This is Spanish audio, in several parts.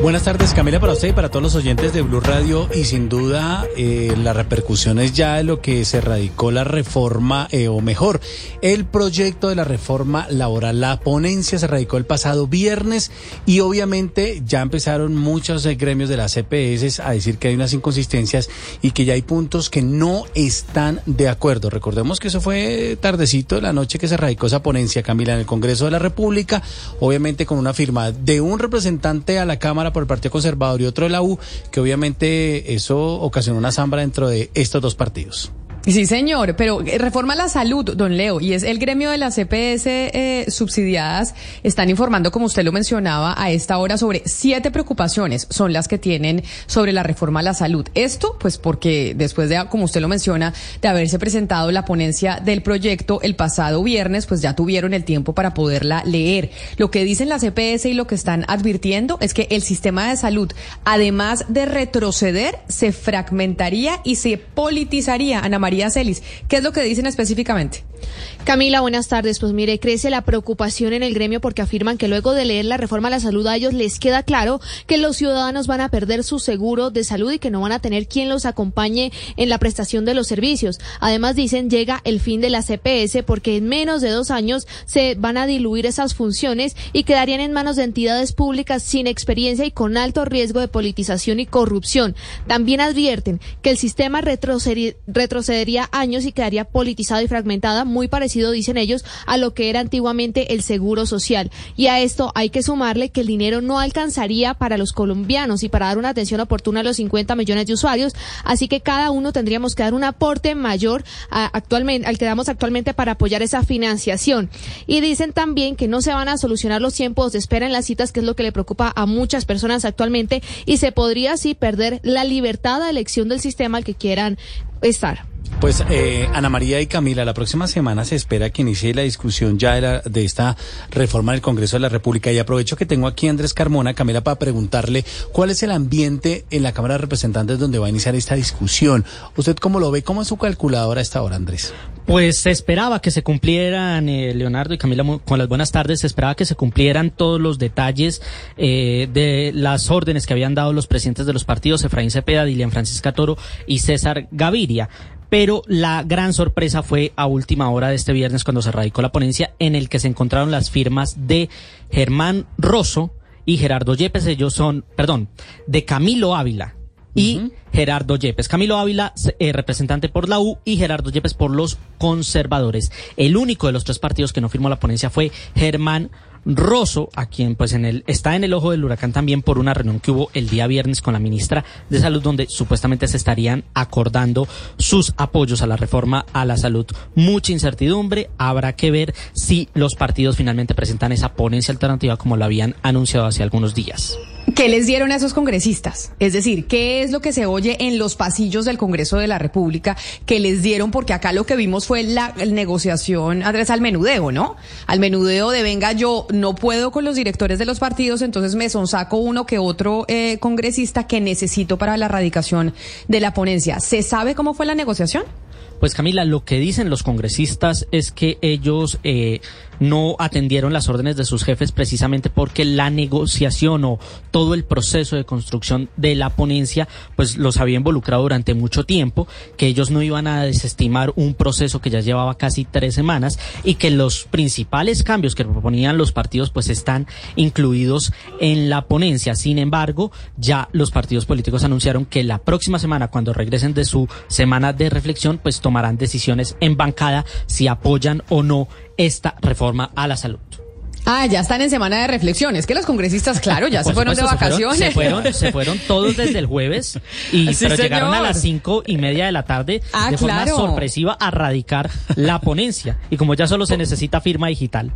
Buenas tardes Camila para usted y para todos los oyentes de Blue Radio y sin duda eh, las repercusiones ya de lo que se radicó la reforma eh, o mejor el proyecto de la reforma laboral. La ponencia se radicó el pasado viernes y obviamente ya empezaron muchos eh, gremios de las CPS a decir que hay unas inconsistencias y que ya hay puntos que no están de acuerdo. Recordemos que eso fue tardecito de la noche que se radicó esa ponencia Camila en el Congreso de la República, obviamente con una firma de un representante a la Cámara por el Partido Conservador y otro de la U, que obviamente eso ocasionó una zambra dentro de estos dos partidos. Sí, señor, pero eh, reforma la salud, don Leo, y es el gremio de las CPS eh, subsidiadas, están informando, como usted lo mencionaba, a esta hora sobre siete preocupaciones, son las que tienen sobre la reforma a la salud. Esto, pues porque después de, como usted lo menciona, de haberse presentado la ponencia del proyecto el pasado viernes, pues ya tuvieron el tiempo para poderla leer. Lo que dicen las CPS y lo que están advirtiendo es que el sistema de salud, además de retroceder, se fragmentaría y se politizaría, Celis. ¿Qué es lo que dicen específicamente? Camila, buenas tardes. Pues mire, crece la preocupación en el gremio porque afirman que luego de leer la reforma a la salud a ellos les queda claro que los ciudadanos van a perder su seguro de salud y que no van a tener quien los acompañe en la prestación de los servicios. Además dicen llega el fin de la CPS porque en menos de dos años se van a diluir esas funciones y quedarían en manos de entidades públicas sin experiencia y con alto riesgo de politización y corrupción. También advierten que el sistema retrocedería años y quedaría politizado y fragmentado, muy parecido, dicen ellos, a lo que era antiguamente el seguro social. Y a esto hay que sumarle que el dinero no alcanzaría para los colombianos y para dar una atención oportuna a los 50 millones de usuarios, así que cada uno tendríamos que dar un aporte mayor actualmente, al que damos actualmente para apoyar esa financiación. Y dicen también que no se van a solucionar los tiempos de espera en las citas, que es lo que le preocupa a muchas personas actualmente, y se podría así perder la libertad de elección del sistema al que quieran estar. Pues eh, Ana María y Camila, la próxima semana se espera que inicie la discusión ya de, de, esta reforma del Congreso de la República y aprovecho que tengo aquí a Andrés Carmona, Camila, para preguntarle cuál es el ambiente en la Cámara de Representantes donde va a iniciar esta discusión. ¿Usted cómo lo ve? ¿Cómo es su calculadora a esta hora, Andrés? Pues se esperaba que se cumplieran, eh, Leonardo y Camila, con las buenas tardes, se esperaba que se cumplieran todos los detalles eh, de las órdenes que habían dado los presidentes de los partidos, Efraín Cepeda, Dilian Francisca Toro y César Gaviria. Pero la gran sorpresa fue a última hora de este viernes cuando se radicó la ponencia en el que se encontraron las firmas de Germán Rosso y Gerardo Yepes. Ellos son, perdón, de Camilo Ávila y Gerardo Yepes. Camilo Ávila, eh, representante por la U, y Gerardo Yepes por los conservadores. El único de los tres partidos que no firmó la ponencia fue Germán Rosso, a quien pues en el, está en el ojo del huracán también por una reunión que hubo el día viernes con la ministra de Salud, donde supuestamente se estarían acordando sus apoyos a la reforma a la salud. Mucha incertidumbre, habrá que ver si los partidos finalmente presentan esa ponencia alternativa como lo habían anunciado hace algunos días. ¿Qué les dieron a esos congresistas? Es decir, ¿qué es lo que se oye en los pasillos del Congreso de la República que les dieron? Porque acá lo que vimos fue la negociación, Andrés, al menudeo, ¿no? Al menudeo de venga, yo no puedo con los directores de los partidos, entonces me sonsaco uno que otro eh, congresista que necesito para la erradicación de la ponencia. ¿Se sabe cómo fue la negociación? Pues Camila, lo que dicen los congresistas es que ellos eh, no atendieron las órdenes de sus jefes precisamente porque la negociación o todo el proceso de construcción de la ponencia pues los había involucrado durante mucho tiempo, que ellos no iban a desestimar un proceso que ya llevaba casi tres semanas y que los principales cambios que proponían los partidos pues están incluidos en la ponencia. Sin embargo, ya los partidos políticos anunciaron que la próxima semana, cuando regresen de su semana de reflexión, pues tomarán decisiones en bancada si apoyan o no esta reforma a la salud. Ah, ya están en semana de reflexiones. Que los congresistas, claro, ya se fueron de vacaciones. Se fueron, se fueron, todos desde el jueves y pero llegaron a las cinco y media de la tarde ah, de forma sorpresiva a radicar la ponencia. Y como ya solo se necesita firma digital.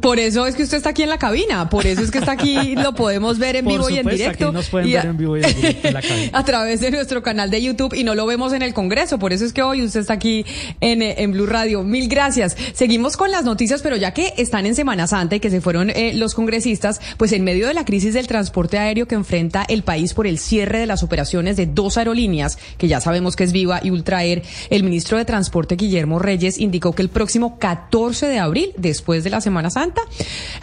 Por eso es que usted está aquí en la cabina, por eso es que está aquí, lo podemos ver en vivo y en directo. nos pueden ver en vivo y en directo en la cabina. a través de nuestro canal de YouTube y no lo vemos en el Congreso, por eso es que hoy usted está aquí en, en Blue Radio. Mil gracias. Seguimos con las noticias, pero ya que están en Semana Santa y que se fueron eh, los congresistas, pues en medio de la crisis del transporte aéreo que enfrenta el país por el cierre de las operaciones de dos aerolíneas, que ya sabemos que es Viva y Ultraer, el ministro de Transporte Guillermo Reyes indicó que el próximo 14 de abril, después de la Semana Santa,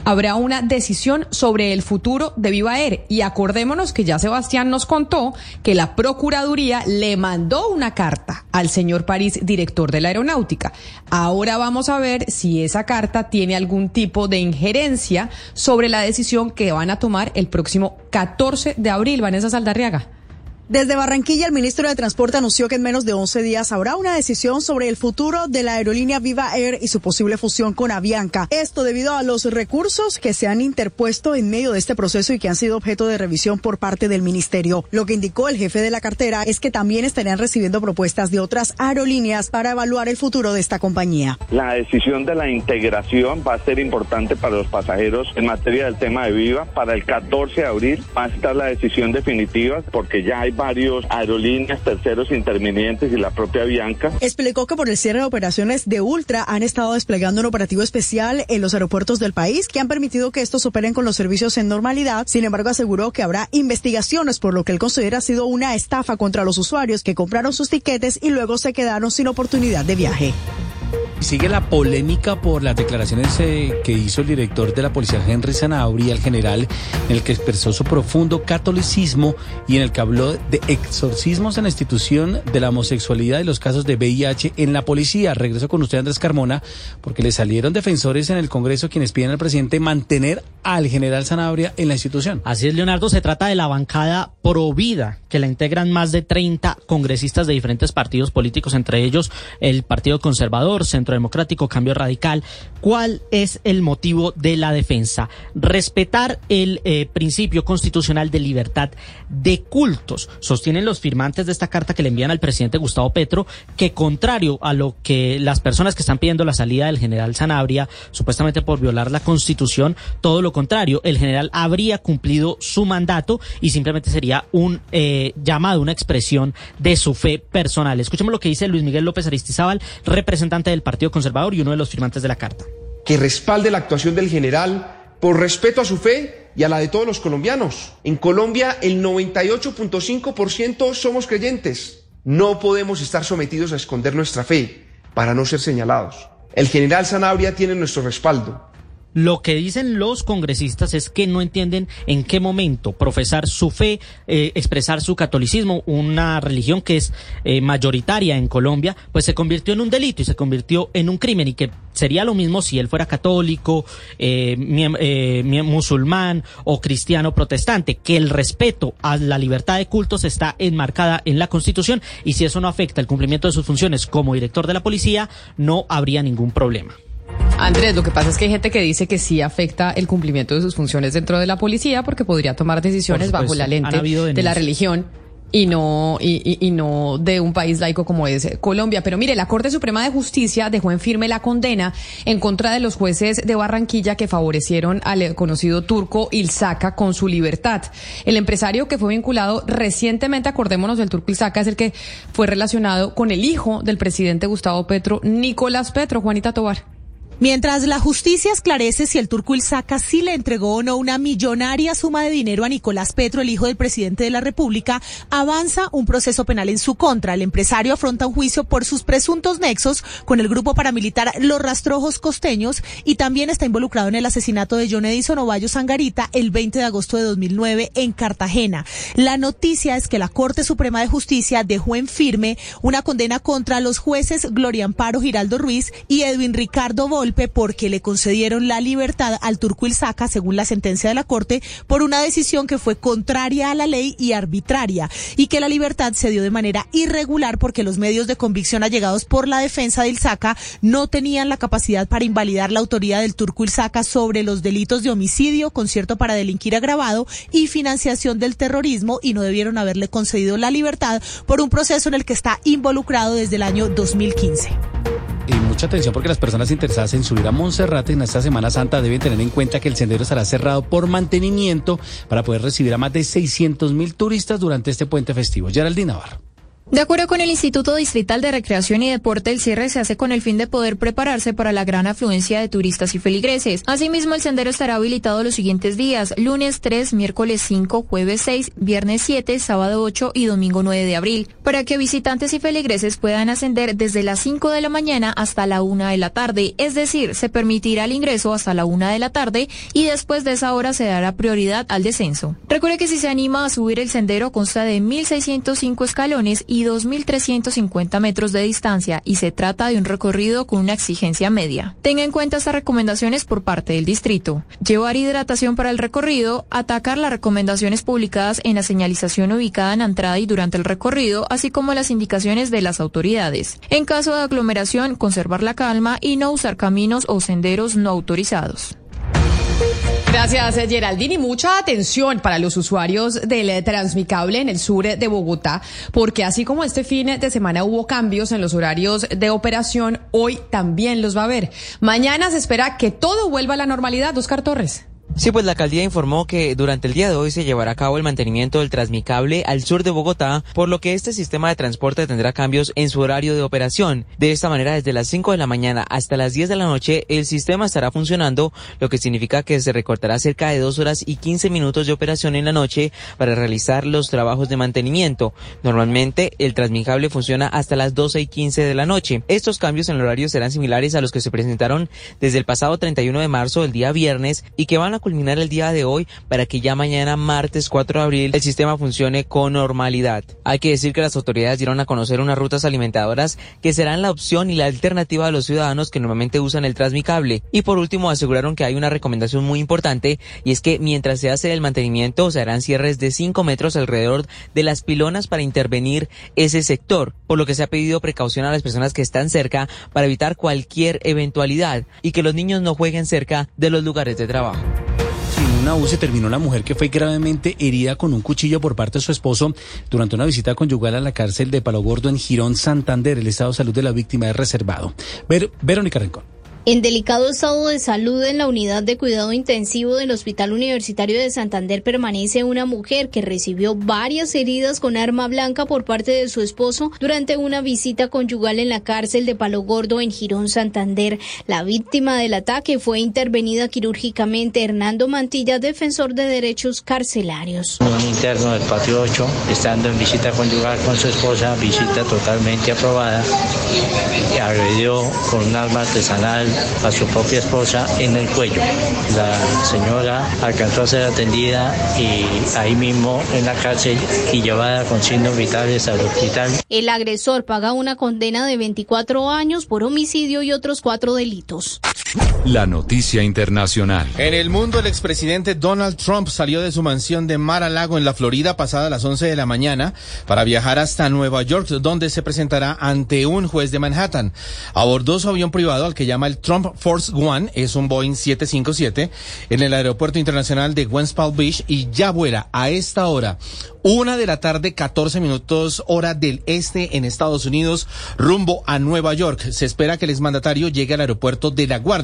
habrá una decisión sobre el futuro de Viva Air. Y acordémonos que ya Sebastián nos contó que la Procuraduría le mandó una carta al señor París, director de la aeronáutica. Ahora vamos a ver si esa carta tiene algún tipo de injerencia sobre la decisión que van a tomar el próximo 14 de abril. Vanessa Saldarriaga. Desde Barranquilla, el ministro de Transporte anunció que en menos de 11 días habrá una decisión sobre el futuro de la aerolínea Viva Air y su posible fusión con Avianca. Esto debido a los recursos que se han interpuesto en medio de este proceso y que han sido objeto de revisión por parte del ministerio. Lo que indicó el jefe de la cartera es que también estarían recibiendo propuestas de otras aerolíneas para evaluar el futuro de esta compañía. La decisión de la integración va a ser importante para los pasajeros en materia del tema de Viva. Para el 14 de abril va a estar la decisión definitiva porque ya hay varios aerolíneas, terceros intervinientes y la propia Bianca. Explicó que por el cierre de operaciones de Ultra han estado desplegando un operativo especial en los aeropuertos del país que han permitido que estos operen con los servicios en normalidad. Sin embargo, aseguró que habrá investigaciones por lo que él considera ha sido una estafa contra los usuarios que compraron sus tiquetes y luego se quedaron sin oportunidad de viaje. Sigue la polémica por las declaraciones eh, que hizo el director de la policía Henry Zanabria, el general, en el que expresó su profundo catolicismo y en el que habló de exorcismos en la institución de la homosexualidad y los casos de VIH en la policía. Regreso con usted, Andrés Carmona, porque le salieron defensores en el Congreso quienes piden al presidente mantener al general Zanabria en la institución. Así es, Leonardo, se trata de la bancada Provida, que la integran más de 30 congresistas de diferentes partidos políticos, entre ellos el Partido Conservador, Centro Democrático, Cambio Radical. ¿Cuál es el motivo de la defensa? Respetar el eh, principio constitucional de libertad de cultos. Sostienen los firmantes de esta carta que le envían al presidente Gustavo Petro que contrario a lo que las personas que están pidiendo la salida del general Sanabria, supuestamente por violar la constitución, todo lo contrario, el general habría cumplido su mandato y simplemente sería un eh, llamado, una expresión de su fe personal. Escuchemos lo que dice Luis Miguel López Aristizábal, representante del Partido Conservador y uno de los firmantes de la carta. Que respalde la actuación del general por respeto a su fe y a la de todos los colombianos. En Colombia el 98.5% somos creyentes. No podemos estar sometidos a esconder nuestra fe para no ser señalados. El general Sanabria tiene nuestro respaldo. Lo que dicen los congresistas es que no entienden en qué momento profesar su fe, eh, expresar su catolicismo, una religión que es eh, mayoritaria en Colombia, pues se convirtió en un delito y se convirtió en un crimen y que sería lo mismo si él fuera católico, eh, musulmán o cristiano protestante, que el respeto a la libertad de cultos está enmarcada en la Constitución y si eso no afecta el cumplimiento de sus funciones como director de la policía, no habría ningún problema. Andrés, lo que pasa es que hay gente que dice que sí afecta el cumplimiento de sus funciones dentro de la policía porque podría tomar decisiones bajo la lente de la religión y no y, y, no de un país laico como es Colombia. Pero mire, la Corte Suprema de Justicia dejó en firme la condena en contra de los jueces de Barranquilla que favorecieron al conocido turco Ilzaca con su libertad. El empresario que fue vinculado recientemente, acordémonos del turco Ilzaca, es el que fue relacionado con el hijo del presidente Gustavo Petro, Nicolás Petro, Juanita Tobar. Mientras la justicia esclarece si el turco Ilzaca sí le entregó o no una millonaria suma de dinero a Nicolás Petro, el hijo del presidente de la República, avanza un proceso penal en su contra. El empresario afronta un juicio por sus presuntos nexos con el grupo paramilitar Los Rastrojos Costeños y también está involucrado en el asesinato de John Edison Ovallo Sangarita el 20 de agosto de 2009 en Cartagena. La noticia es que la Corte Suprema de Justicia dejó en firme una condena contra los jueces Gloria Amparo Giraldo Ruiz y Edwin Ricardo Vol porque le concedieron la libertad al turco Ilzaca, según la sentencia de la Corte, por una decisión que fue contraria a la ley y arbitraria, y que la libertad se dio de manera irregular porque los medios de convicción allegados por la defensa de Ilzaca no tenían la capacidad para invalidar la autoría del turco Ilzaca sobre los delitos de homicidio, concierto para delinquir agravado y financiación del terrorismo y no debieron haberle concedido la libertad por un proceso en el que está involucrado desde el año 2015 y mucha atención porque las personas interesadas en subir a Monserrate en esta Semana Santa deben tener en cuenta que el sendero estará cerrado por mantenimiento para poder recibir a más de 600 mil turistas durante este puente festivo. Geraldine Navarro. De acuerdo con el Instituto Distrital de Recreación y Deporte, el cierre se hace con el fin de poder prepararse para la gran afluencia de turistas y feligreses. Asimismo, el sendero estará habilitado los siguientes días, lunes 3, miércoles 5, jueves 6, viernes 7, sábado 8 y domingo 9 de abril, para que visitantes y feligreses puedan ascender desde las 5 de la mañana hasta la 1 de la tarde, es decir, se permitirá el ingreso hasta la 1 de la tarde y después de esa hora se dará prioridad al descenso. Recuerde que si se anima a subir el sendero consta de 1.605 escalones y 2.350 metros de distancia y se trata de un recorrido con una exigencia media. Tenga en cuenta estas recomendaciones por parte del distrito. Llevar hidratación para el recorrido, atacar las recomendaciones publicadas en la señalización ubicada en la entrada y durante el recorrido, así como las indicaciones de las autoridades. En caso de aglomeración, conservar la calma y no usar caminos o senderos no autorizados. Gracias, Geraldine. Y mucha atención para los usuarios del Transmicable en el sur de Bogotá, porque así como este fin de semana hubo cambios en los horarios de operación, hoy también los va a haber. Mañana se espera que todo vuelva a la normalidad. Oscar Torres. Sí, pues la alcaldía informó que durante el día de hoy se llevará a cabo el mantenimiento del Transmicable al sur de Bogotá, por lo que este sistema de transporte tendrá cambios en su horario de operación. De esta manera, desde las 5 de la mañana hasta las 10 de la noche, el sistema estará funcionando, lo que significa que se recortará cerca de 2 horas y 15 minutos de operación en la noche para realizar los trabajos de mantenimiento. Normalmente, el Transmicable funciona hasta las 12 y 15 de la noche. Estos cambios en el horario serán similares a los que se presentaron desde el pasado 31 de marzo, el día viernes, y que van a culminar el día de hoy para que ya mañana, martes 4 de abril, el sistema funcione con normalidad. Hay que decir que las autoridades dieron a conocer unas rutas alimentadoras que serán la opción y la alternativa de los ciudadanos que normalmente usan el Transmicable. Y por último, aseguraron que hay una recomendación muy importante y es que mientras se hace el mantenimiento se harán cierres de 5 metros alrededor de las pilonas para intervenir ese sector, por lo que se ha pedido precaución a las personas que están cerca para evitar cualquier eventualidad y que los niños no jueguen cerca de los lugares de trabajo. En una UCI terminó la mujer que fue gravemente herida con un cuchillo por parte de su esposo durante una visita conyugal a la cárcel de Palo Gordo en Girón, Santander. El estado de salud de la víctima es reservado. Ver, Verónica Rincón. En delicado estado de salud en la unidad de cuidado intensivo del Hospital Universitario de Santander permanece una mujer que recibió varias heridas con arma blanca por parte de su esposo durante una visita conyugal en la cárcel de Palo Gordo en Girón, Santander. La víctima del ataque fue intervenida quirúrgicamente Hernando Mantilla, defensor de derechos carcelarios. Un interno del patio 8, estando en visita conyugal con su esposa, visita totalmente aprobada, agredió con un arma artesanal a su propia esposa en el cuello. La señora alcanzó a ser atendida y ahí mismo en la cárcel y llevada con signos vitales al hospital. El agresor paga una condena de 24 años por homicidio y otros cuatro delitos. La noticia internacional. En el mundo, el expresidente Donald Trump salió de su mansión de Mar a Lago en la Florida pasada las 11 de la mañana para viajar hasta Nueva York, donde se presentará ante un juez de Manhattan. Abordó su avión privado al que llama el Trump Force One, es un Boeing 757, en el aeropuerto internacional de West Palm Beach y ya vuela a esta hora una de la tarde, 14 minutos hora del este en Estados Unidos, rumbo a Nueva York. Se espera que el exmandatario llegue al aeropuerto de La Guardia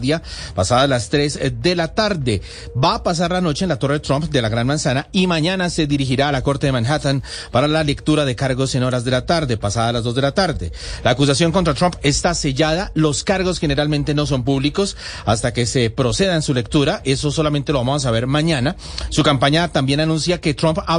Pasadas las 3 de la tarde. Va a pasar la noche en la Torre Trump de la Gran Manzana y mañana se dirigirá a la Corte de Manhattan para la lectura de cargos en horas de la tarde, pasadas las 2 de la tarde. La acusación contra Trump está sellada. Los cargos generalmente no son públicos hasta que se proceda en su lectura. Eso solamente lo vamos a ver mañana. Su campaña también anuncia que Trump hablará